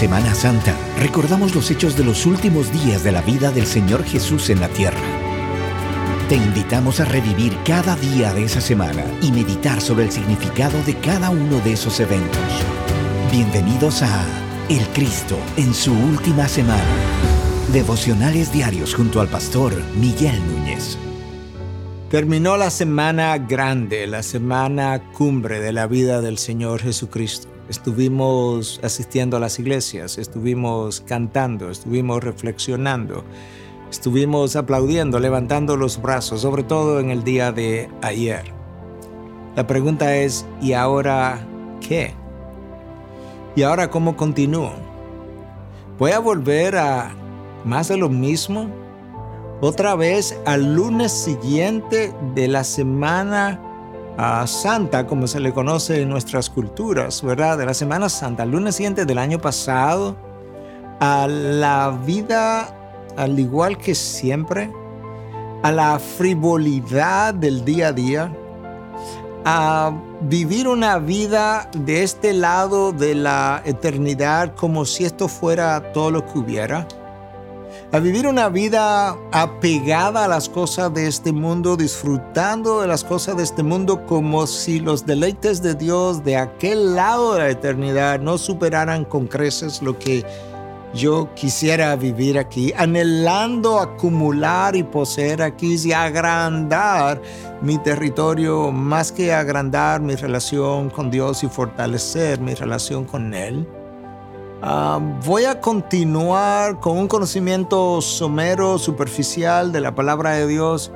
Semana Santa, recordamos los hechos de los últimos días de la vida del Señor Jesús en la tierra. Te invitamos a revivir cada día de esa semana y meditar sobre el significado de cada uno de esos eventos. Bienvenidos a El Cristo en su última semana. Devocionales diarios junto al pastor Miguel Núñez. Terminó la semana grande, la semana cumbre de la vida del Señor Jesucristo. Estuvimos asistiendo a las iglesias, estuvimos cantando, estuvimos reflexionando, estuvimos aplaudiendo, levantando los brazos, sobre todo en el día de ayer. La pregunta es, ¿y ahora qué? ¿Y ahora cómo continúo? ¿Voy a volver a más de lo mismo? Otra vez al lunes siguiente de la semana Santa, como se le conoce en nuestras culturas, ¿verdad? De la Semana Santa, el lunes siguiente del año pasado, a la vida al igual que siempre, a la frivolidad del día a día, a vivir una vida de este lado de la eternidad como si esto fuera todo lo que hubiera a vivir una vida apegada a las cosas de este mundo, disfrutando de las cosas de este mundo como si los deleites de Dios de aquel lado de la eternidad no superaran con creces lo que yo quisiera vivir aquí, anhelando acumular y poseer aquí y agrandar mi territorio más que agrandar mi relación con Dios y fortalecer mi relación con Él. Ah, voy a continuar con un conocimiento somero, superficial de la palabra de Dios.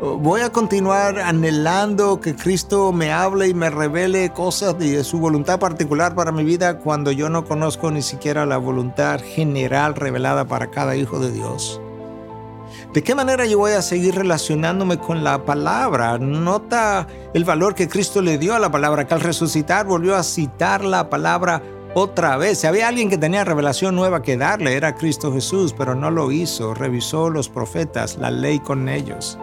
Voy a continuar anhelando que Cristo me hable y me revele cosas de su voluntad particular para mi vida cuando yo no conozco ni siquiera la voluntad general revelada para cada hijo de Dios. ¿De qué manera yo voy a seguir relacionándome con la palabra? Nota el valor que Cristo le dio a la palabra, que al resucitar volvió a citar la palabra otra vez. Si había alguien que tenía revelación nueva que darle, era Cristo Jesús, pero no lo hizo. Revisó los profetas, la ley con ellos.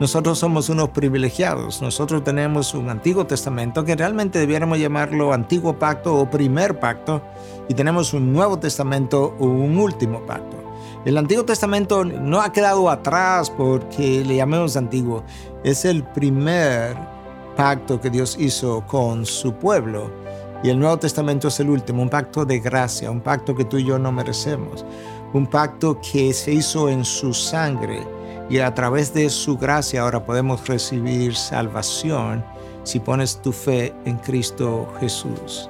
Nosotros somos unos privilegiados. Nosotros tenemos un Antiguo Testamento que realmente debiéramos llamarlo Antiguo Pacto o Primer Pacto y tenemos un Nuevo Testamento o un Último Pacto. El Antiguo Testamento no ha quedado atrás porque le llamemos antiguo. Es el primer pacto que Dios hizo con su pueblo y el Nuevo Testamento es el último, un pacto de gracia, un pacto que tú y yo no merecemos, un pacto que se hizo en su sangre y a través de su gracia ahora podemos recibir salvación si pones tu fe en Cristo Jesús.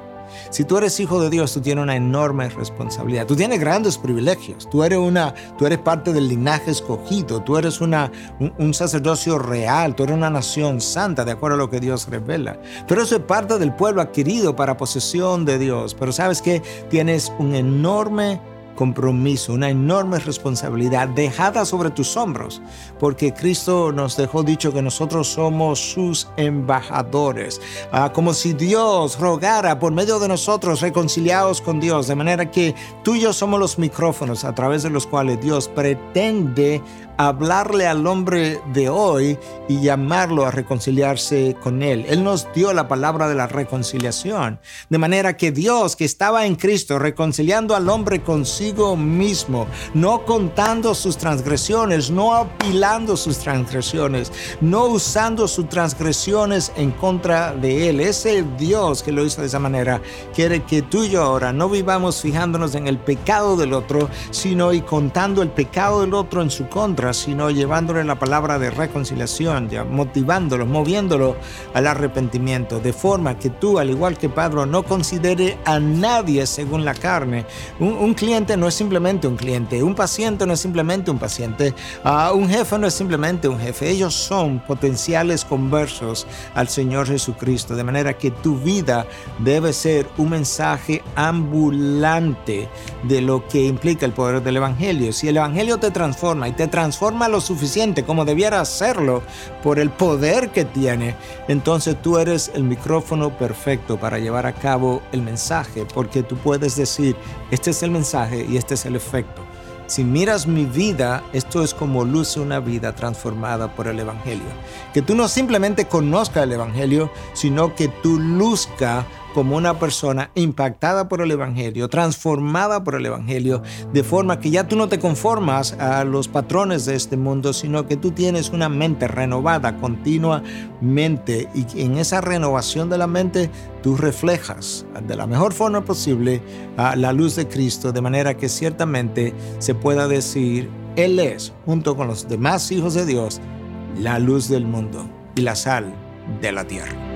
Si tú eres hijo de Dios, tú tienes una enorme responsabilidad. Tú tienes grandes privilegios. Tú eres, una, tú eres parte del linaje escogido. Tú eres una, un, sacerdocio real. Tú eres una nación santa, de acuerdo a lo que Dios revela. Pero eso es parte del pueblo adquirido para posesión de Dios. Pero sabes que tienes un enorme compromiso, una enorme responsabilidad dejada sobre tus hombros, porque Cristo nos dejó dicho que nosotros somos sus embajadores, ah, como si Dios rogara por medio de nosotros reconciliados con Dios, de manera que tú y yo somos los micrófonos a través de los cuales Dios pretende hablarle al hombre de hoy y llamarlo a reconciliarse con él. Él nos dio la palabra de la reconciliación, de manera que Dios que estaba en Cristo reconciliando al hombre consigo mismo, no contando sus transgresiones, no apilando sus transgresiones, no usando sus transgresiones en contra de él. Ese Dios que lo hizo de esa manera quiere que tú y yo ahora no vivamos fijándonos en el pecado del otro, sino y contando el pecado del otro en su contra sino llevándole la palabra de reconciliación, ya, motivándolo, moviéndolo al arrepentimiento, de forma que tú, al igual que Pablo, no considere a nadie según la carne. Un, cliente no es simplemente un cliente, un paciente no es simplemente un paciente, uh, un jefe no es simplemente un jefe, ellos son potenciales conversos al Señor Jesucristo, de manera que tu vida debe ser un mensaje ambulante de lo que implica el poder del Evangelio. Si el Evangelio te transforma y te transforma, forma lo suficiente como debiera hacerlo por el poder que tiene, entonces tú eres el micrófono perfecto para llevar a cabo el mensaje, porque tú puedes decir, este es el mensaje y este es el efecto. Si miras mi vida, esto es como luce una vida transformada por el Evangelio. Que tú no simplemente conozcas el Evangelio, sino que tú luzca como una persona impactada por el Evangelio, transformada por el Evangelio, de forma que ya tú no te conformas a los patrones de este mundo, sino que tú tienes una mente renovada continuamente y en esa renovación de la mente tú reflejas de la mejor forma posible a la luz de Cristo, de manera que ciertamente se pueda decir, Él es, junto con los demás hijos de Dios, la luz del mundo y la sal de la tierra.